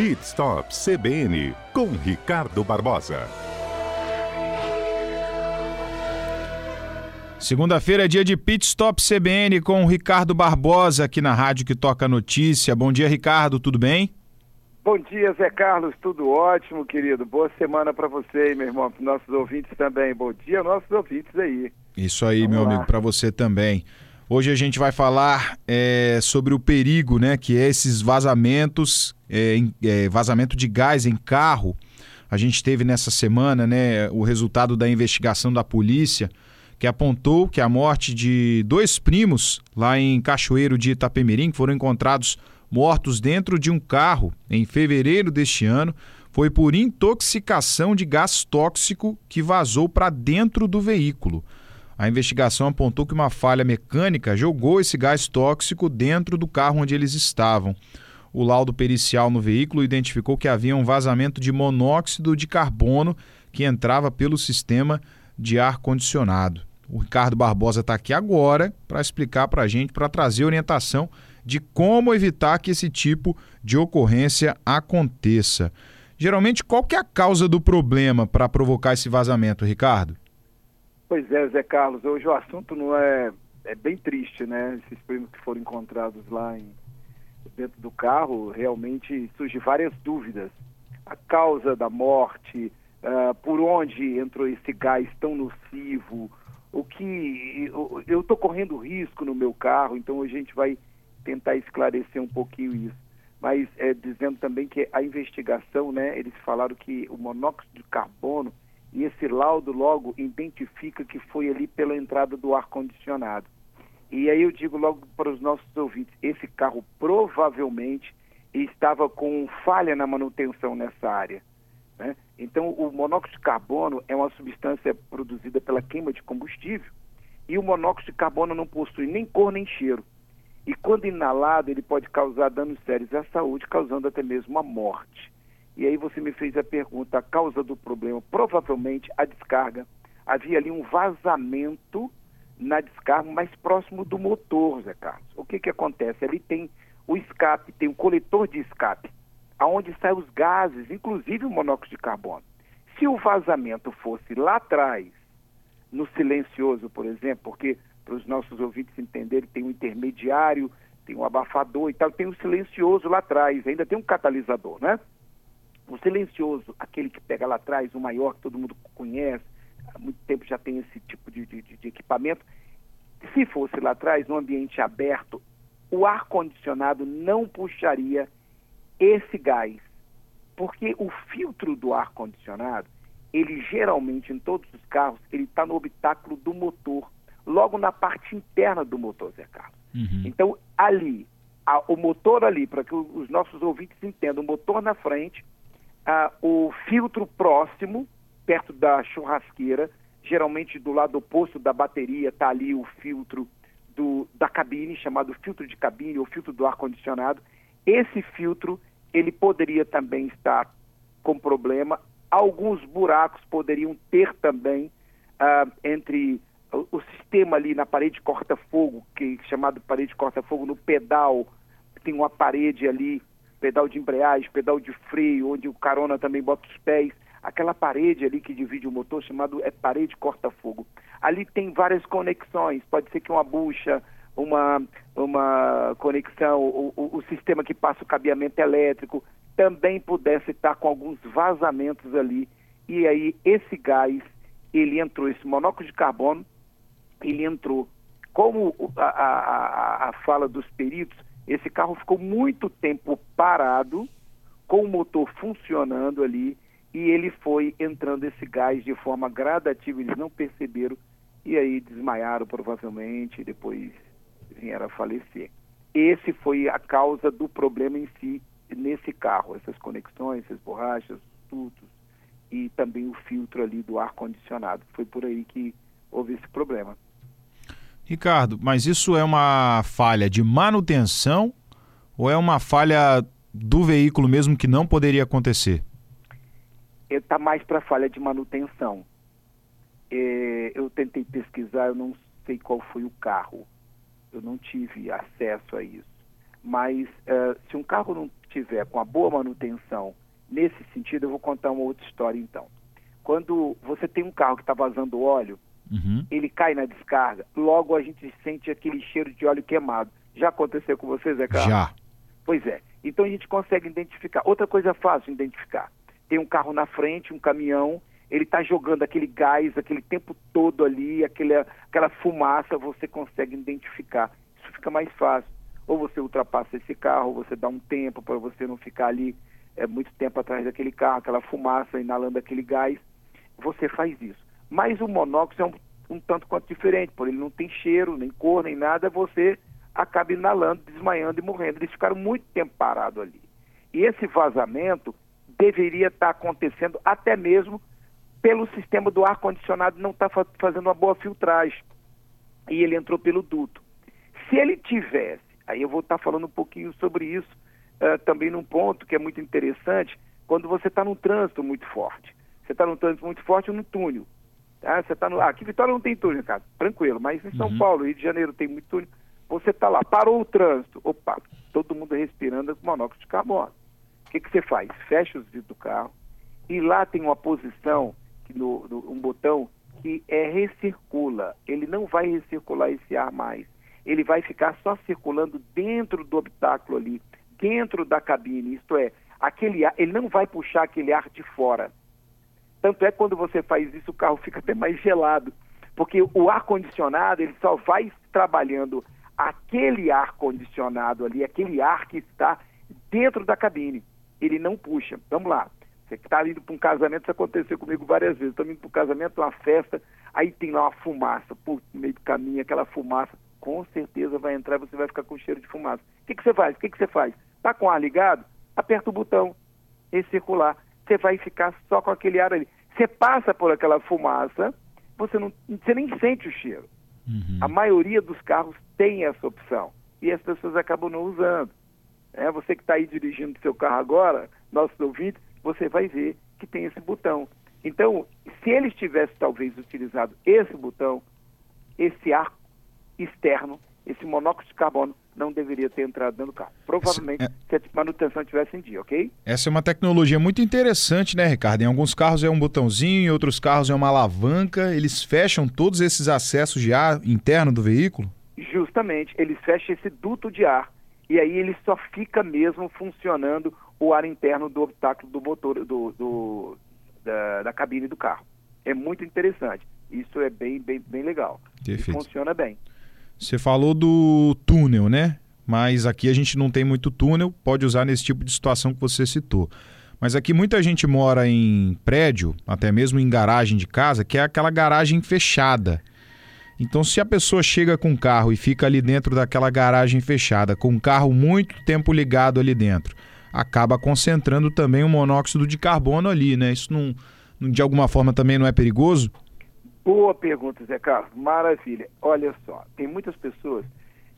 Pit Stop CBN com Ricardo Barbosa. Segunda-feira é dia de Pit Stop CBN com o Ricardo Barbosa aqui na Rádio que toca notícia. Bom dia, Ricardo, tudo bem? Bom dia, Zé Carlos, tudo ótimo, querido. Boa semana para você, meu irmão, para nossos ouvintes também. Bom dia, nossos ouvintes aí. Isso aí, Vamos meu lá. amigo, para você também. Hoje a gente vai falar é, sobre o perigo, né, que é esses vazamentos, é, é, vazamento de gás em carro. A gente teve nessa semana, né, o resultado da investigação da polícia que apontou que a morte de dois primos lá em Cachoeiro de Itapemirim, que foram encontrados mortos dentro de um carro em fevereiro deste ano, foi por intoxicação de gás tóxico que vazou para dentro do veículo. A investigação apontou que uma falha mecânica jogou esse gás tóxico dentro do carro onde eles estavam. O laudo pericial no veículo identificou que havia um vazamento de monóxido de carbono que entrava pelo sistema de ar condicionado. O Ricardo Barbosa está aqui agora para explicar para a gente, para trazer orientação de como evitar que esse tipo de ocorrência aconteça. Geralmente, qual que é a causa do problema para provocar esse vazamento, Ricardo? Pois é, Zé Carlos, hoje o assunto não é, é bem triste, né? Esses primos que foram encontrados lá em, dentro do carro, realmente surgem várias dúvidas. A causa da morte, uh, por onde entrou esse gás tão nocivo, o que eu estou correndo risco no meu carro, então a gente vai tentar esclarecer um pouquinho isso. Mas é, dizendo também que a investigação, né, eles falaram que o monóxido de carbono e esse laudo logo identifica que foi ali pela entrada do ar condicionado. E aí eu digo logo para os nossos ouvintes, esse carro provavelmente estava com falha na manutenção nessa área. Né? Então, o monóxido de carbono é uma substância produzida pela queima de combustível e o monóxido de carbono não possui nem cor nem cheiro. E quando inalado, ele pode causar danos sérios à saúde, causando até mesmo a morte. E aí você me fez a pergunta, a causa do problema, provavelmente a descarga. Havia ali um vazamento na descarga mais próximo do motor, Zé Carlos. O que, que acontece? Ali tem o escape, tem o coletor de escape aonde saem os gases, inclusive o monóxido de carbono. Se o vazamento fosse lá atrás, no silencioso, por exemplo, porque para os nossos ouvintes entenderem, tem um intermediário, tem um abafador e tal, tem um silencioso lá atrás, ainda tem um catalisador, né? O silencioso, aquele que pega lá atrás, o maior que todo mundo conhece, há muito tempo já tem esse tipo de, de, de equipamento. Se fosse lá atrás, no ambiente aberto, o ar-condicionado não puxaria esse gás, porque o filtro do ar condicionado, ele geralmente em todos os carros, ele está no habitáculo do motor, logo na parte interna do motor, Zé Carlos. Uhum. Então ali, a, o motor ali, para que os nossos ouvintes entendam, o motor na frente, a, o filtro próximo, perto da churrasqueira, geralmente do lado oposto da bateria está ali o filtro do, da cabine, chamado filtro de cabine ou filtro do ar condicionado. Esse filtro ele poderia também estar com problema. Alguns buracos poderiam ter também uh, entre o, o, sistema ali na parede corta-fogo, que é chamado parede corta-fogo, no pedal, tem uma parede ali, pedal de embreagem, pedal de freio, onde o carona também bota os pés. Aquela parede ali que divide o motor, chamado é parede corta-fogo. Ali tem várias conexões, pode ser que uma bucha, uma, uma conexão, o, o, o sistema que passa o cabeamento elétrico também pudesse estar com alguns vazamentos ali. E aí esse gás, ele entrou, esse monóxido de carbono, ele entrou. Como a, a, a fala dos peritos, esse carro ficou muito tempo parado, com o motor funcionando ali, e ele foi entrando esse gás de forma gradativa, eles não perceberam, e aí desmaiaram provavelmente, depois vieram a falecer. Esse foi a causa do problema em si nesse carro, essas conexões, essas borrachas, dutos e também o filtro ali do ar condicionado. Foi por aí que houve esse problema. Ricardo, mas isso é uma falha de manutenção ou é uma falha do veículo mesmo que não poderia acontecer? Está mais para falha de manutenção. É, eu tentei pesquisar, eu não sei qual foi o carro eu não tive acesso a isso. Mas uh, se um carro não estiver com a boa manutenção nesse sentido, eu vou contar uma outra história então. Quando você tem um carro que está vazando óleo, uhum. ele cai na descarga, logo a gente sente aquele cheiro de óleo queimado. Já aconteceu com você, Zé Carlos? Já. Pois é. Então a gente consegue identificar. Outra coisa fácil de identificar. Tem um carro na frente, um caminhão, ele está jogando aquele gás, aquele tempo todo ali, aquele, aquela fumaça, você consegue identificar. Isso fica mais fácil. Ou você ultrapassa esse carro, ou você dá um tempo para você não ficar ali é, muito tempo atrás daquele carro, aquela fumaça, inalando aquele gás. Você faz isso. Mas o monóxido é um, um tanto quanto diferente, por ele não tem cheiro, nem cor, nem nada, você acaba inalando, desmaiando e morrendo. Eles ficaram muito tempo parados ali. E esse vazamento deveria estar acontecendo até mesmo pelo sistema do ar-condicionado não estar tá fazendo uma boa filtragem. E ele entrou pelo duto. Se ele tivesse, aí eu vou estar tá falando um pouquinho sobre isso uh, também num ponto que é muito interessante, quando você está num trânsito muito forte. Você está num trânsito muito forte no túnel. Tá? Você está no. Ah, aqui Vitória não tem túnel, cara. Tranquilo, mas em São uhum. Paulo, Rio de Janeiro tem muito túnel. Você está lá, parou o trânsito. Opa, todo mundo respirando com monóxido de carbono. O que, que você faz? Fecha os vidros do carro e lá tem uma posição, no, no, um botão que é recircula. Ele não vai recircular esse ar mais. Ele vai ficar só circulando dentro do habitáculo ali, dentro da cabine. Isto é, aquele ar, ele não vai puxar aquele ar de fora. Tanto é quando você faz isso, o carro fica até mais gelado. Porque o ar-condicionado, ele só vai trabalhando aquele ar condicionado ali, aquele ar que está dentro da cabine. Ele não puxa. Vamos lá. Você está indo para um casamento, isso aconteceu comigo várias vezes. Estou indo para um casamento, uma festa, aí tem lá uma fumaça, por meio do caminho, aquela fumaça, com certeza vai entrar e você vai ficar com cheiro de fumaça. O que, que você faz? O que, que você faz? Está com o ar ligado? Aperta o botão, recircular. Você vai ficar só com aquele ar ali. Você passa por aquela fumaça, você, não, você nem sente o cheiro. Uhum. A maioria dos carros tem essa opção e as pessoas acabam não usando. É, você que está aí dirigindo seu carro agora, nossos ouvintes, você vai ver que tem esse botão. Então, se eles tivessem talvez utilizado esse botão, esse ar externo, esse monóxido de carbono não deveria ter entrado dentro do carro. Provavelmente, é... se a manutenção tivesse em dia, ok? Essa é uma tecnologia muito interessante, né, Ricardo? Em alguns carros é um botãozinho, em outros carros é uma alavanca. Eles fecham todos esses acessos de ar interno do veículo? Justamente, eles fecham esse duto de ar e aí ele só fica mesmo funcionando o ar interno do obstáculo do motor, do, do da, da, cabine do carro. É muito interessante. Isso é bem, bem, bem legal. funciona bem. Você falou do túnel, né? Mas aqui a gente não tem muito túnel, pode usar nesse tipo de situação que você citou. Mas aqui muita gente mora em prédio, até mesmo em garagem de casa, que é aquela garagem fechada. Então, se a pessoa chega com o carro e fica ali dentro daquela garagem fechada, com o carro muito tempo ligado ali dentro, acaba concentrando também o monóxido de carbono ali, né? Isso não, de alguma forma também não é perigoso? Boa pergunta, Zé Carlos. Maravilha. Olha só, tem muitas pessoas.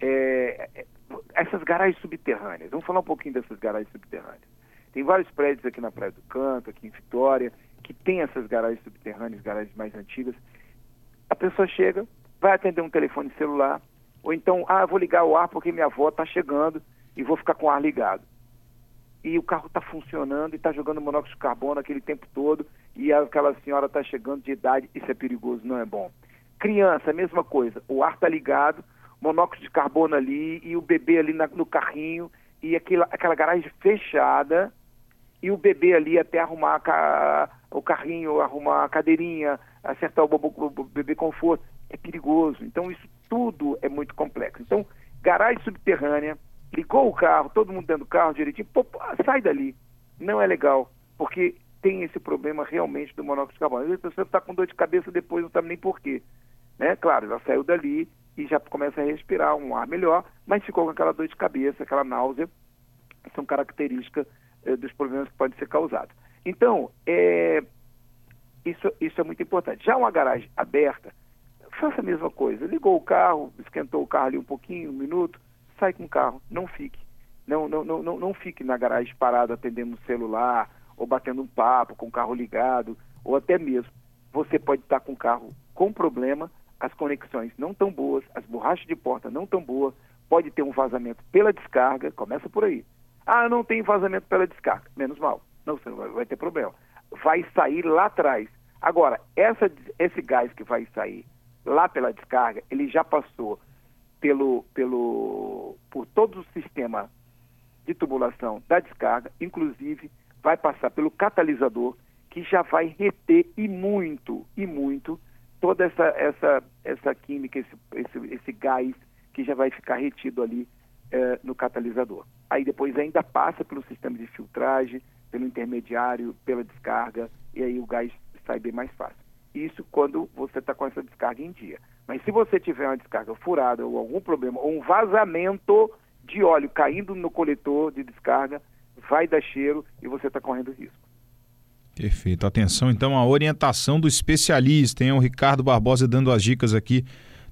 É, é, essas garagens subterrâneas, vamos falar um pouquinho dessas garagens subterrâneas. Tem vários prédios aqui na Praia do Canto, aqui em Vitória, que tem essas garagens subterrâneas, garagens mais antigas. A pessoa chega, vai atender um telefone celular, ou então, ah, vou ligar o ar porque minha avó está chegando e vou ficar com o ar ligado e o carro está funcionando e está jogando monóxido de carbono aquele tempo todo e aquela senhora está chegando de idade, isso é perigoso, não é bom. Criança, mesma coisa, o ar está ligado, monóxido de carbono ali e o bebê ali na, no carrinho e aquela, aquela garagem fechada e o bebê ali até arrumar a, o carrinho, arrumar a cadeirinha, acertar o, o, o bebê conforto, é perigoso. Então isso tudo é muito complexo. Então, garagem subterrânea, ligou o carro, todo mundo dentro do carro direitinho, pô, sai dali. Não é legal, porque tem esse problema realmente do monóxido de carbono. Às vezes a pessoa está com dor de cabeça depois, não sabe nem porquê. Né? Claro, ela saiu dali e já começa a respirar um ar melhor, mas ficou com aquela dor de cabeça, aquela náusea, são características eh, dos problemas que podem ser causados. Então, é, isso, isso é muito importante. Já uma garagem aberta, faça a mesma coisa. Ligou o carro, esquentou o carro ali um pouquinho, um minuto, sai com o carro, não fique. Não, não, não, não, não fique na garagem parado atendendo o celular, ou batendo um papo com o carro ligado, ou até mesmo você pode estar com o carro com problema, as conexões não tão boas, as borrachas de porta não tão boas, pode ter um vazamento pela descarga, começa por aí. Ah, não tem vazamento pela descarga. Menos mal. Não, você não vai, vai ter problema. Vai sair lá atrás. Agora, essa, esse gás que vai sair lá pela descarga, ele já passou pelo, pelo, por todo o sistema de tubulação da descarga, inclusive vai passar pelo catalisador, que já vai reter e muito, e muito, toda essa, essa, essa química, esse, esse, esse gás que já vai ficar retido ali eh, no catalisador. Aí depois ainda passa pelo sistema de filtragem, pelo intermediário, pela descarga, e aí o gás sai bem mais fácil. Isso quando você está com essa descarga em dia. Mas se você tiver uma descarga furada ou algum problema, ou um vazamento de óleo caindo no coletor de descarga, vai dar cheiro e você está correndo risco. Perfeito. Atenção então à orientação do especialista, hein? O Ricardo Barbosa dando as dicas aqui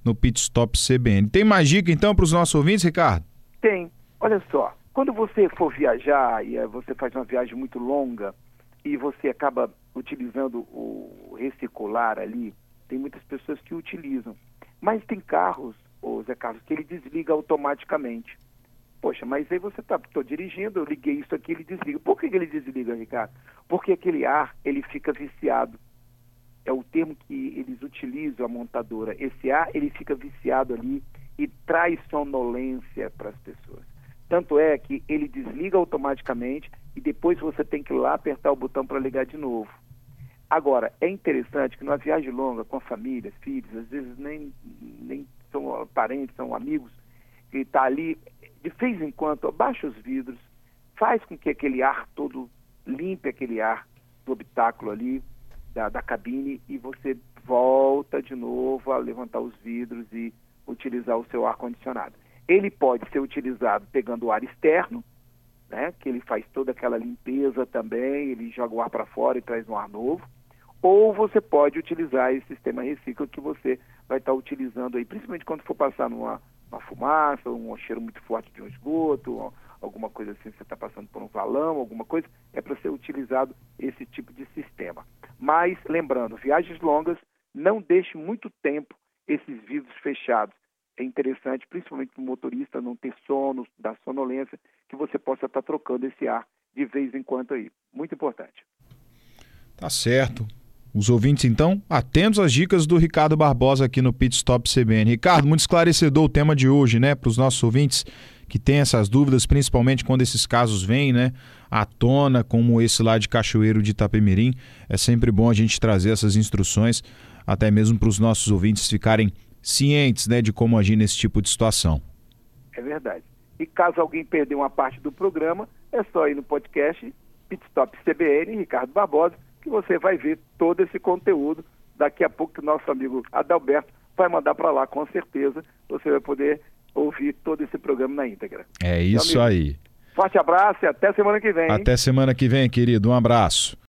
no Pit Stop CBN. Tem mais dica então para os nossos ouvintes, Ricardo? Tem. Olha só, quando você for viajar e eh, você faz uma viagem muito longa e você acaba utilizando o recircular ali, tem muitas pessoas que utilizam. Mas tem carros, ô Zé Carlos, que ele desliga automaticamente. Poxa, mas aí você está, estou dirigindo, eu liguei isso aqui, ele desliga. Por que, que ele desliga, Ricardo? Porque aquele ar, ele fica viciado. É o termo que eles utilizam, a montadora. Esse ar, ele fica viciado ali e traz sonolência para as pessoas. Tanto é que ele desliga automaticamente e depois você tem que ir lá apertar o botão para ligar de novo. Agora, é interessante que numa viagem longa com a família, filhos, às vezes nem, nem são parentes, são amigos, que está ali, de vez em quando, abaixa os vidros, faz com que aquele ar todo limpe aquele ar do habitáculo ali, da, da cabine, e você volta de novo a levantar os vidros e utilizar o seu ar-condicionado. Ele pode ser utilizado pegando o ar externo, né, que ele faz toda aquela limpeza também, ele joga o ar para fora e traz um ar novo, ou você pode utilizar esse sistema reciclo que você vai estar utilizando aí, principalmente quando for passar numa uma fumaça, um cheiro muito forte de um esgoto, alguma coisa assim, você está passando por um valão, alguma coisa, é para ser utilizado esse tipo de sistema. Mas, lembrando, viagens longas, não deixe muito tempo esses vidros fechados. É interessante, principalmente para o motorista não ter sono, da sonolência, que você possa estar tá trocando esse ar de vez em quando aí. Muito importante. Tá certo. Os ouvintes, então, atentos às dicas do Ricardo Barbosa aqui no Pit Stop CBN. Ricardo, muito esclarecedor o tema de hoje, né, para os nossos ouvintes que têm essas dúvidas, principalmente quando esses casos vêm, né, à tona, como esse lá de Cachoeiro de Itapemirim. É sempre bom a gente trazer essas instruções, até mesmo para os nossos ouvintes ficarem cientes, né, de como agir nesse tipo de situação. É verdade. E caso alguém perdeu uma parte do programa, é só ir no podcast Pit Stop CBN, Ricardo Barbosa, que você vai ver todo esse conteúdo. Daqui a pouco, que nosso amigo Adalberto vai mandar para lá, com certeza. Você vai poder ouvir todo esse programa na íntegra. É isso aí. Forte abraço e até semana que vem. Até semana que vem, querido. Um abraço.